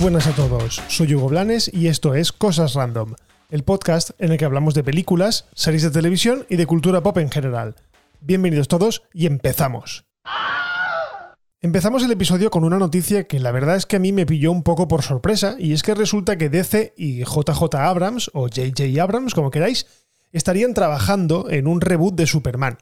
buenas a todos, soy Hugo Blanes y esto es Cosas Random, el podcast en el que hablamos de películas, series de televisión y de cultura pop en general. Bienvenidos todos y empezamos. Empezamos el episodio con una noticia que la verdad es que a mí me pilló un poco por sorpresa y es que resulta que DC y JJ Abrams o JJ Abrams, como queráis, estarían trabajando en un reboot de Superman.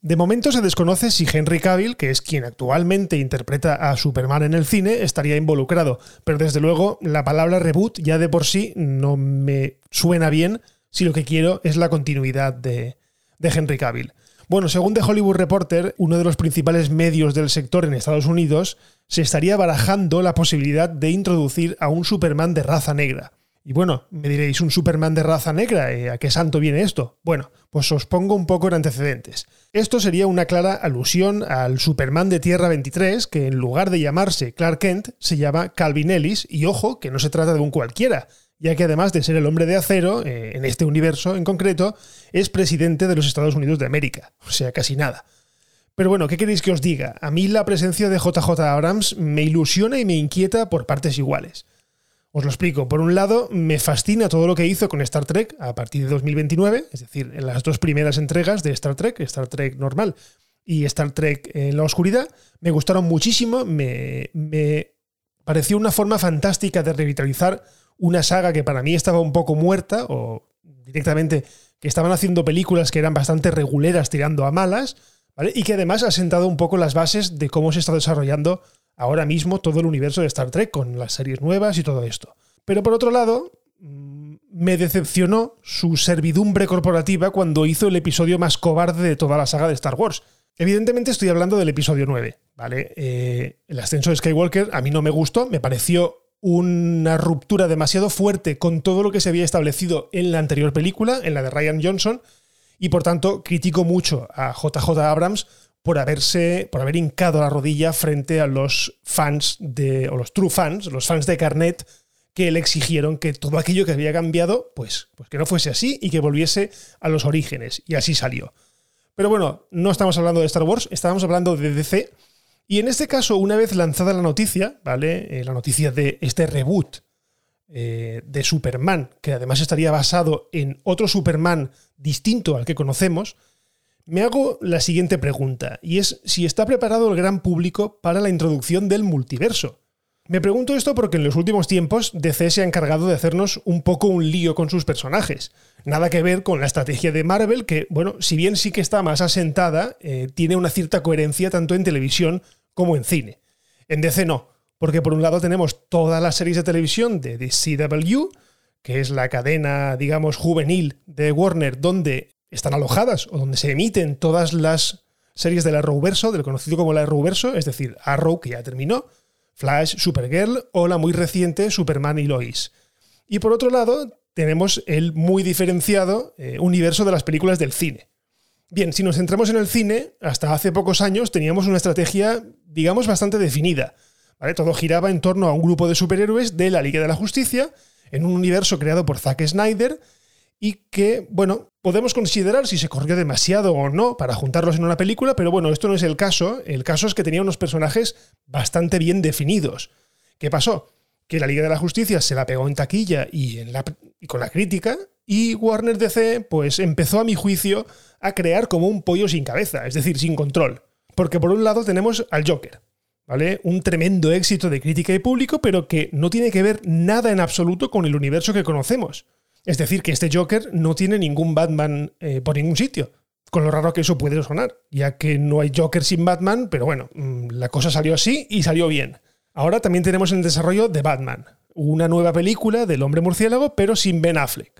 De momento se desconoce si Henry Cavill, que es quien actualmente interpreta a Superman en el cine, estaría involucrado, pero desde luego la palabra reboot ya de por sí no me suena bien si lo que quiero es la continuidad de, Henry Cavill. Bueno, según The Hollywood Reporter, uno de los principales medios del sector en Estados Unidos, se estaría barajando la posibilidad de introducir a un Superman de raza negra. Y bueno, me diréis, ¿un Superman de raza negra? Eh, ¿A qué santo viene esto? Bueno, pues os pongo un poco en antecedentes. Esto sería una clara alusión al Superman de Tierra 23, que en lugar de llamarse Clark Kent, se llama Calvin Ellis, y ojo, que no se trata de un cualquiera, ya que además de ser el hombre de acero, eh, en este universo en concreto, es presidente de los Estados Unidos de América, o sea, casi nada. Pero bueno, ¿qué queréis que os diga? A mí la presencia de JJ Abrams me ilusiona y me inquieta por partes iguales. Os lo explico. Por un lado, me fascina todo lo que hizo con Star Trek a partir de 2029, es decir, en las dos primeras entregas de Star Trek, Star Trek normal y Star Trek en la oscuridad, me gustaron muchísimo, me, me pareció una forma fantástica de revitalizar una saga que para mí estaba un poco muerta o directamente que estaban haciendo películas que eran bastante reguleras tirando a malas, ¿vale? Y que además ha sentado un poco las bases de cómo se está desarrollando ahora mismo todo el universo de Star Trek con las series nuevas y todo esto. Pero por otro lado, mm, me decepcionó su servidumbre corporativa cuando hizo el episodio más cobarde de toda la saga de Star Wars. Evidentemente estoy hablando del episodio 9, ¿vale? Eh, el ascenso de Skywalker a mí no me gustó, me pareció una ruptura demasiado fuerte con todo lo que se había establecido en la anterior película, en la de Ryan Johnson, y por tanto critico mucho a JJ Abrams por haberse, por haber hincado la rodilla frente a los fans de, o los true fans, los fans de Carnet, que le exigieron que todo aquello que había cambiado, pues, pues que no fuese así y que volviese a los orígenes. Y así salió. Pero bueno, no estamos hablando de Star Wars, estamos hablando de DC. Y en este caso, una vez lanzada la noticia, ¿vale? Eh, la noticia de este reboot eh, de Superman, que además estaría basado en otro Superman distinto al que conocemos, me hago la siguiente pregunta, y es si está preparado el gran público para la introducción del multiverso. Me pregunto esto porque en los últimos tiempos DC se ha encargado de hacernos un poco un lío con sus personajes. Nada que ver con la estrategia de Marvel, que, bueno, si bien sí que está más asentada, eh, tiene una cierta coherencia tanto en televisión como en cine. En DC no, porque por un lado tenemos todas las series de televisión de CW, que es la cadena, digamos, juvenil de Warner, donde están alojadas o donde se emiten todas las series del Arrowverso, del conocido como el Arrowverso, es decir, Arrow, que ya terminó, Flash, Supergirl o la muy reciente Superman y Lois. Y por otro lado, tenemos el muy diferenciado eh, universo de las películas del cine. Bien, si nos centramos en el cine, hasta hace pocos años teníamos una estrategia, digamos, bastante definida. ¿vale? Todo giraba en torno a un grupo de superhéroes de la Liga de la Justicia, en un universo creado por Zack Snyder, y que, bueno, podemos considerar si se corrió demasiado o no para juntarlos en una película, pero bueno, esto no es el caso. El caso es que tenía unos personajes bastante bien definidos. ¿Qué pasó? Que la Liga de la Justicia se la pegó en taquilla y, en la, con la crítica, y Warner DC, pues empezó a mi juicio a crear como un pollo sin cabeza, es decir, sin control. Porque por un lado tenemos al Joker, ¿vale? Un tremendo éxito de crítica y público, pero que no tiene que ver nada en absoluto con el universo que conocemos. Es decir, que este Joker no tiene ningún Batman eh, por ningún sitio. Con lo raro que eso puede sonar, ya que no hay Joker sin Batman, pero bueno, mm, la cosa salió así y salió bien. Ahora también tenemos en desarrollo de Batman, una nueva película del hombre murciélago, pero sin Ben Affleck.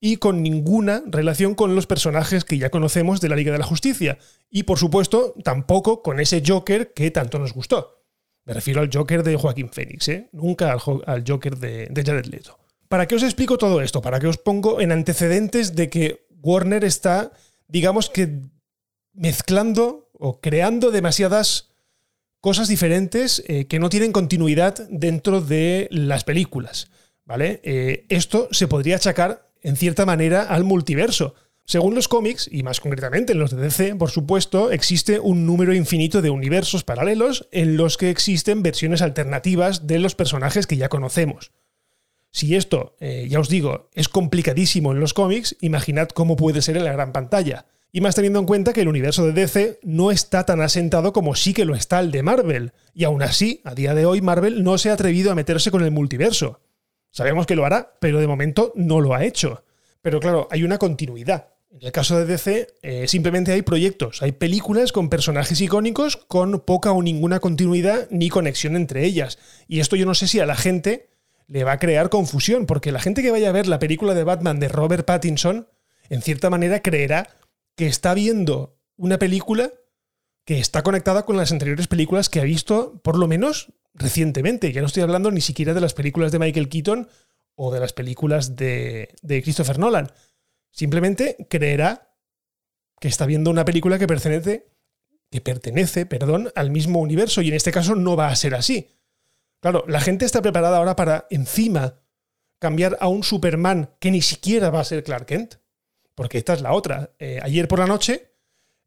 Y con ninguna relación con los personajes que ya conocemos de la Liga de la Justicia. Y por supuesto, tampoco con ese Joker que tanto nos gustó. Me refiero al Joker de Joaquín Phoenix, ¿eh? nunca al, Joker de, de Jared Leto. ¿Para qué os explico todo esto? ¿Para qué os pongo en antecedentes de que Warner está, digamos que, mezclando o creando demasiadas cosas diferentes eh, que no tienen continuidad dentro de las películas? ¿Vale? Eh, esto se podría achacar, en cierta manera, al multiverso. Según los cómics, y más concretamente en los de DC, por supuesto, existe un número infinito de universos paralelos en los que existen versiones alternativas de los personajes que ya conocemos. Si esto, eh, ya os digo, es complicadísimo en los cómics, imaginad cómo puede ser en la gran pantalla. Y más teniendo en cuenta que el universo de DC no está tan asentado como sí que lo está el de Marvel. Y aún así, a día de hoy, Marvel no se ha atrevido a meterse con el multiverso. Sabemos que lo hará, pero de momento no lo ha hecho. Pero claro, hay una continuidad. En el caso de DC, eh, simplemente hay proyectos, hay películas con personajes icónicos con poca o ninguna continuidad ni conexión entre ellas. Y esto yo no sé si a la gente le va a crear confusión, porque la gente que vaya a ver la película de Batman de Robert Pattinson, en cierta manera creerá que está viendo una película que está conectada con las anteriores películas que ha visto, por lo menos recientemente. Ya no estoy hablando ni siquiera de las películas de Michael Keaton o de las películas de, de Christopher Nolan. Simplemente creerá que está viendo una película que pertenece, que pertenece, perdón, al mismo universo y en este caso no va a ser así. Claro, la gente está preparada ahora para encima cambiar a un Superman que ni siquiera va a ser Clark Kent. Porque esta es la otra. Eh, ayer por la noche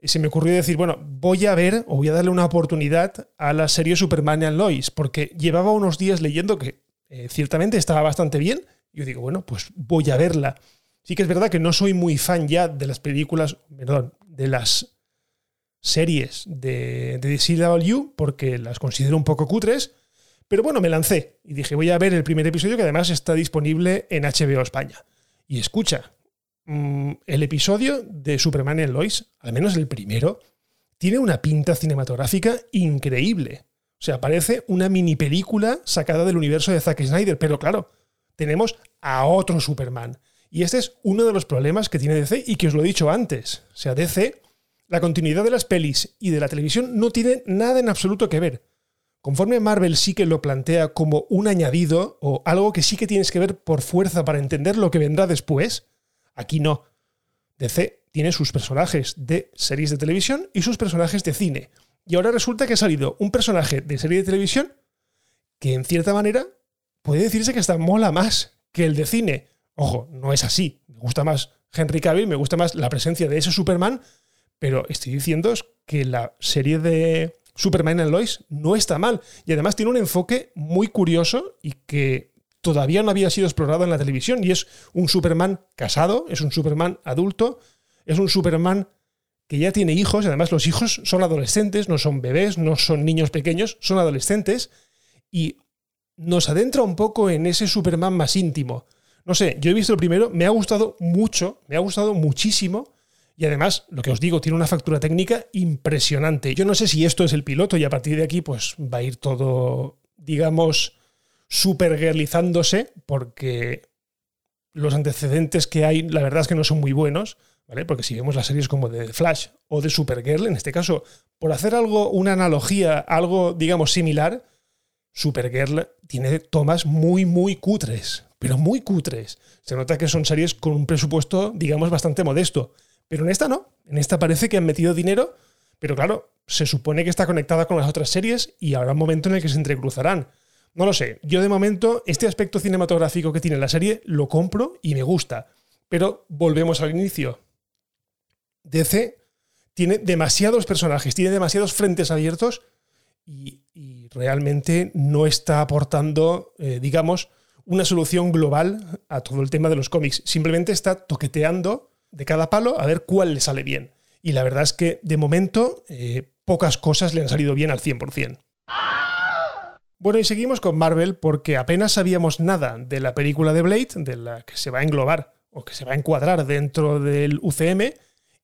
eh, se me ocurrió decir, bueno, voy a ver o voy a darle una oportunidad a la serie Superman and Lois, porque llevaba unos días leyendo que eh, ciertamente estaba bastante bien. Yo digo, bueno, pues voy a verla. Sí que es verdad que no soy muy fan ya de las películas, perdón, de las series de, de DCW, porque las considero un poco cutres. Pero bueno, me lancé y dije, voy a ver el primer episodio que además está disponible en HBO España. Y escucha, Mm, el episodio de Superman en Lois, al menos el primero, tiene una pinta cinematográfica increíble. O sea, parece una mini película sacada del universo de Zack Snyder, pero claro, tenemos a otro Superman. Y este es uno de los problemas que tiene DC y que os lo he dicho antes. O sea, DC, la continuidad de las pelis y de la televisión no tiene nada en absoluto que ver. Conforme Marvel sí que lo plantea como un añadido o algo que sí que tienes que ver por fuerza para entender lo que vendrá después, Aquí no. DC tiene sus personajes de series de televisión y sus personajes de cine. Y ahora resulta que ha salido un personaje de serie de televisión que en cierta manera puede decirse que está mola más que el de cine. Ojo, no es así. Me gusta más Henry Cavill, me gusta más la presencia de ese Superman, pero estoy diciendo que la serie de Superman en Lois no está mal. Y además tiene un enfoque muy curioso y que todavía no había sido explorado en la televisión y es un Superman casado, es un Superman adulto, es un Superman que ya tiene hijos, y además los hijos son adolescentes, no son bebés, no son niños pequeños, son adolescentes, y nos adentra un poco en ese Superman más íntimo. No sé, yo he visto el primero, me ha gustado mucho, me ha gustado muchísimo, y además, lo que os digo, tiene una factura técnica impresionante. Yo no sé si esto es el piloto y a partir de aquí pues va a ir todo, digamos, supergirlizándose porque los antecedentes que hay, la verdad es que no son muy buenos, ¿vale? Porque si vemos las series como de Flash o de Supergirl, en este caso, por hacer algo, una analogía, algo, digamos, similar, Supergirl tiene tomas muy, muy cutres, pero muy cutres. Se nota que son series con un presupuesto, digamos, bastante modesto. Pero en esta no. En esta parece que han metido dinero, pero claro, se supone que está conectada con las otras series y habrá un momento en el que se entrecruzarán. No lo sé. Yo de momento, este aspecto cinematográfico que tiene la serie lo compro y me gusta. Pero volvemos al inicio. DC tiene demasiados personajes, tiene demasiados frentes abiertos y, realmente no está aportando, eh, digamos, una solución global a todo el tema de los cómics. Simplemente está toqueteando de cada palo a ver cuál le sale bien. Y la verdad es que de momento eh, pocas cosas le han salido bien al 100%. Bueno, y seguimos con Marvel porque apenas sabíamos nada de la película de Blade, de la que se va a englobar o que se va a encuadrar dentro del UCM,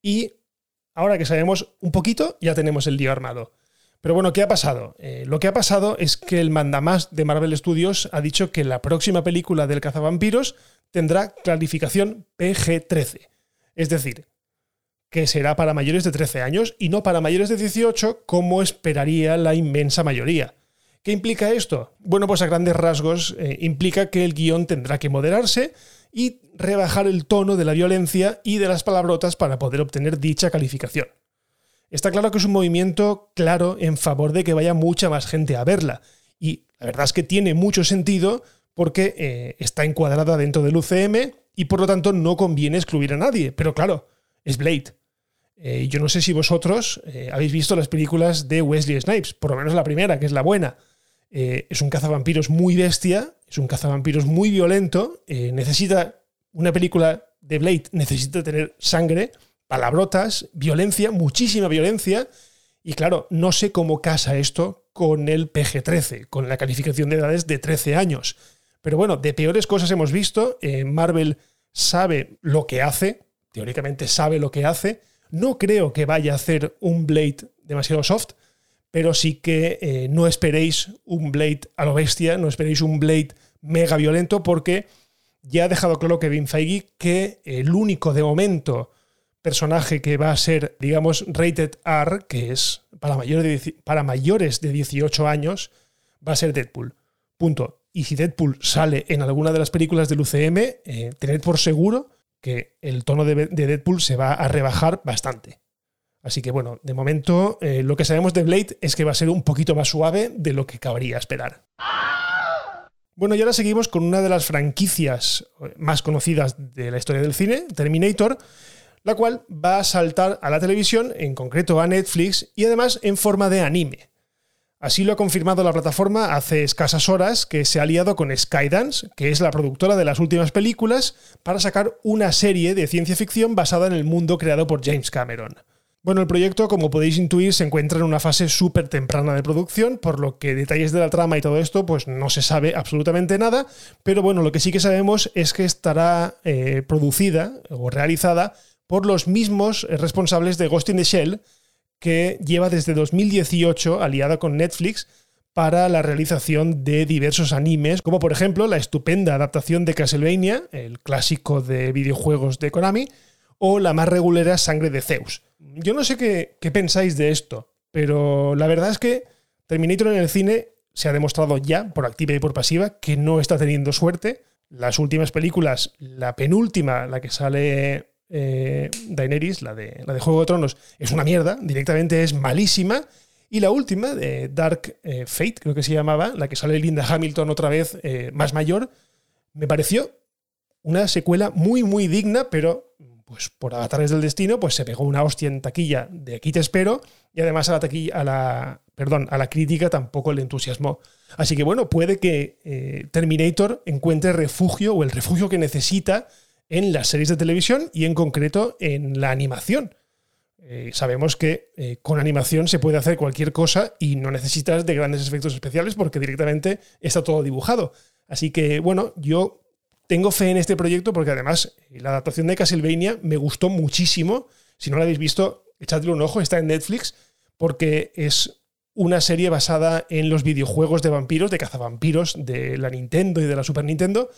y ahora que sabemos un poquito, ya tenemos el lío armado. Pero bueno, ¿qué ha pasado? Eh, lo que ha pasado es que el mandamás de Marvel Studios ha dicho que la próxima película del cazavampiros tendrá clarificación PG-13. Es decir, que será para mayores de 13 años y no para mayores de 18 como esperaría la inmensa mayoría. ¿Qué implica esto? Bueno, pues a grandes rasgos eh, implica que el guion tendrá que moderarse y rebajar el tono de la violencia y de las palabrotas para poder obtener dicha calificación. Está claro que es un movimiento claro en favor de que vaya mucha más gente a verla. Y la verdad es que tiene mucho sentido porque eh, está encuadrada dentro del UCM y por lo tanto no conviene excluir a nadie. Pero claro, es Blade. Eh, yo no sé si vosotros eh, habéis visto las películas de Wesley Snipes, por lo menos la primera, que es la buena. Eh, es un cazavampiros muy bestia, es un cazavampiros muy violento, necesita una película de Blade, necesita tener sangre, palabrotas, violencia, muchísima violencia, y claro, no sé cómo casa esto con el PG-13, con la calificación de edades de 13 años. Pero bueno, de peores cosas hemos visto, Marvel sabe lo que hace, teóricamente sabe lo que hace, no creo que vaya a hacer un Blade demasiado soft, pero sí que eh, no esperéis un Blade a lo bestia, no esperéis un Blade mega violento, porque ya ha dejado claro Kevin Feige que el único de momento personaje que va a ser, digamos, rated R, que es para mayores de, para mayores de 18 años, va a ser Deadpool. Punto. Y si Deadpool sale en alguna de las películas del UCM, eh, tened por seguro que el tono de, Deadpool se va a rebajar bastante. Así que bueno, de momento eh, lo que sabemos de Blade es que va a ser un poquito más suave de lo que cabría esperar. Bueno, y ahora seguimos con una de las franquicias más conocidas de la historia del cine, Terminator, la cual va a saltar a la televisión, en concreto a Netflix, y además en forma de anime. Así lo ha confirmado la plataforma hace escasas horas que se ha aliado con Skydance, que es la productora de las últimas películas, para sacar una serie de ciencia ficción basada en el mundo creado por James Cameron. Bueno, el proyecto, como podéis intuir, se encuentra en una fase súper temprana de producción, por lo que detalles de la trama y todo esto, pues no se sabe absolutamente nada, pero bueno, lo que sí que sabemos es que estará eh, producida o realizada por los mismos responsables de Ghost in the Shell, que lleva desde 2018 aliada con Netflix para la realización de diversos animes, como por ejemplo la estupenda adaptación de Castlevania, el clásico de videojuegos de Konami, o la más regulera Sangre de Zeus. Yo no sé qué, pensáis de esto, pero la verdad es que Terminator en el cine se ha demostrado ya, por activa y por pasiva, que no está teniendo suerte. Las últimas películas, la penúltima, la que sale eh, Daenerys, la de, la de Juego de Tronos, es una mierda, directamente es malísima. Y la última, de Dark eh, Fate, creo que se llamaba, la que sale Linda Hamilton otra vez eh, más mayor, me pareció una secuela muy, muy digna, pero pues por avatares del destino, pues se pegó una hostia en taquilla de aquí te espero, y además a la taquilla, a la, perdón, a la crítica tampoco le entusiasmó. Así que bueno, puede que Terminator encuentre refugio o el refugio que necesita en las series de televisión y en concreto en la animación. Eh, sabemos que eh, con animación se puede hacer cualquier cosa y no necesitas de grandes efectos especiales porque directamente está todo dibujado. Así que bueno, yo tengo fe en este proyecto porque además eh, la adaptación de Castlevania me gustó muchísimo. Si no la habéis visto, echadle un ojo, está en Netflix porque es una serie basada en los videojuegos de vampiros, de cazavampiros de la Nintendo y de la Super Nintendo.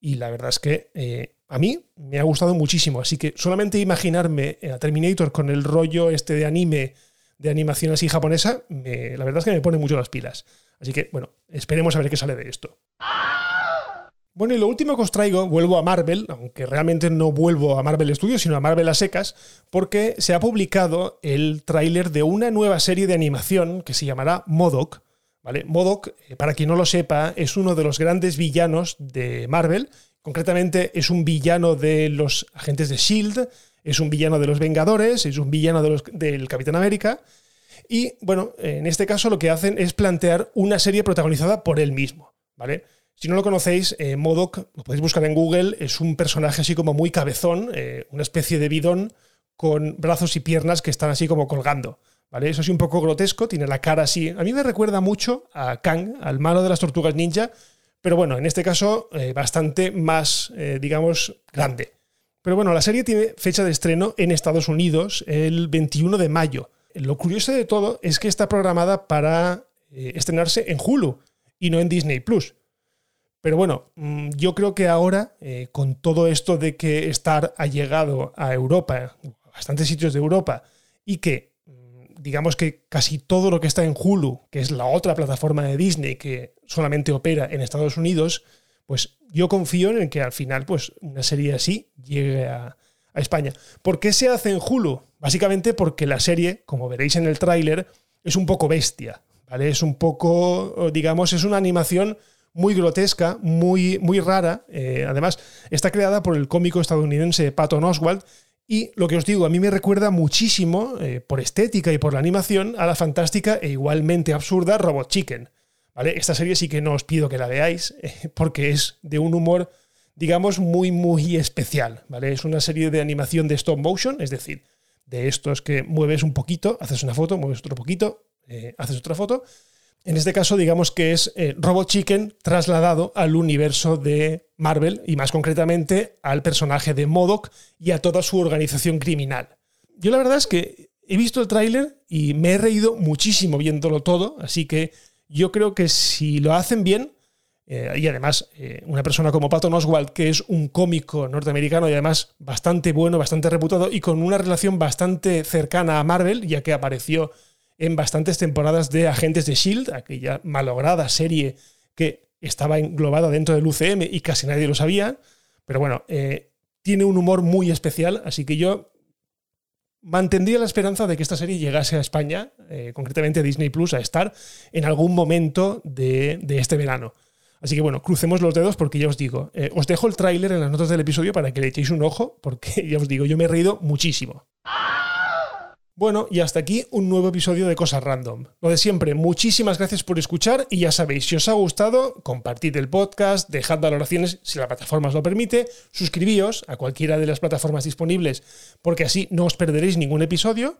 Y la verdad es que a mí me ha gustado muchísimo, así que solamente imaginarme a Terminator con el rollo este de anime, de animación así japonesa, la verdad es que me pone mucho las pilas. Así que, bueno, esperemos a ver qué sale de esto. Bueno, y lo último que os traigo, vuelvo a Marvel, aunque realmente no vuelvo a Marvel Studios, sino a Marvel a secas, porque se ha publicado el tráiler de una nueva serie de animación que se llamará Modoc. ¿vale? Modoc, eh, para quien no lo sepa, es uno de los grandes villanos de Marvel Concretamente es un villano de los agentes de Shield, es un villano de los Vengadores, es un villano del Capitán América. Y bueno, en este caso lo que hacen es plantear una serie protagonizada por él mismo, ¿vale? Si no lo conocéis, eh, Modoc, lo podéis buscar en Google, es un personaje así como muy cabezón, eh, una especie de bidón con brazos y piernas que están así como colgando. ¿Vale? Eso es un poco grotesco, tiene la cara así. A mí me recuerda mucho a Kang, al malo de las tortugas ninja, pero bueno, en este caso eh, bastante más, eh, digamos, grande. Pero bueno, la serie tiene fecha de estreno en Estados Unidos el 21 de mayo. Lo curioso de todo es que está programada para eh, estrenarse en Hulu y no en Disney Plus. Pero bueno, mm, yo creo que ahora, con todo esto de que Star ha llegado a Europa, a bastantes sitios de Europa, y que digamos que casi todo lo que está en Hulu, que es la otra plataforma de Disney que solamente opera en Estados Unidos, pues yo confío en que al final pues una serie así llegue a, España. ¿Por qué se hace en Hulu? Básicamente porque la serie, como veréis en el tráiler, es un poco bestia, ¿vale? Es un poco, digamos, es una animación muy grotesca, muy, muy rara. Eh, además, está creada por el cómico estadounidense Patton Oswald, Y lo que os digo, a mí me recuerda muchísimo, eh, por estética y por la animación, a la fantástica e igualmente absurda Robot Chicken. ¿vale? Esta serie sí que no os pido que la veáis, eh, porque es de un humor, digamos, muy, muy especial. ¿vale? Es una serie de animación de stop motion, es decir, de estos que mueves un poquito, haces una foto, mueves otro poquito, eh, haces otra foto. En este caso, digamos que es Robot Chicken trasladado al universo de Marvel y más concretamente al personaje de Modoc y a toda su organización criminal. Yo la verdad es que he visto el tráiler y me he reído muchísimo viéndolo todo, así que yo creo que si lo hacen bien, eh, y además eh, una persona como Patton Oswald, que es un cómico norteamericano y además bastante bueno, bastante reputado y con una relación bastante cercana a Marvel, ya que apareció en bastantes temporadas de Agentes de Shield, aquella malograda serie que estaba englobada dentro del UCM y casi nadie lo sabía. Pero bueno, eh, tiene un humor muy especial, así que yo mantendría la esperanza de que esta serie llegase a España, eh, concretamente a Disney Plus, a estar en algún momento de, este verano. Así que bueno, crucemos los dedos porque ya os digo, eh, os dejo el tráiler en las notas del episodio para que le echéis un ojo, porque ya os digo, yo me he reído muchísimo. Bueno, y hasta aquí un nuevo episodio de Cosas Random. Lo de siempre, muchísimas gracias por escuchar y ya sabéis, si os ha gustado, compartid el podcast, dejad valoraciones si la plataforma os lo permite, suscribíos a cualquiera de las plataformas disponibles porque así no os perderéis ningún episodio.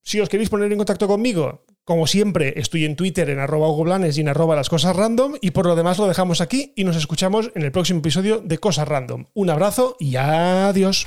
Si os queréis poner en contacto conmigo, como siempre, estoy en Twitter en arroba Blanes y en arroba las cosas random y por lo demás lo dejamos aquí y nos escuchamos en el próximo episodio de Cosas Random. Un abrazo y adiós.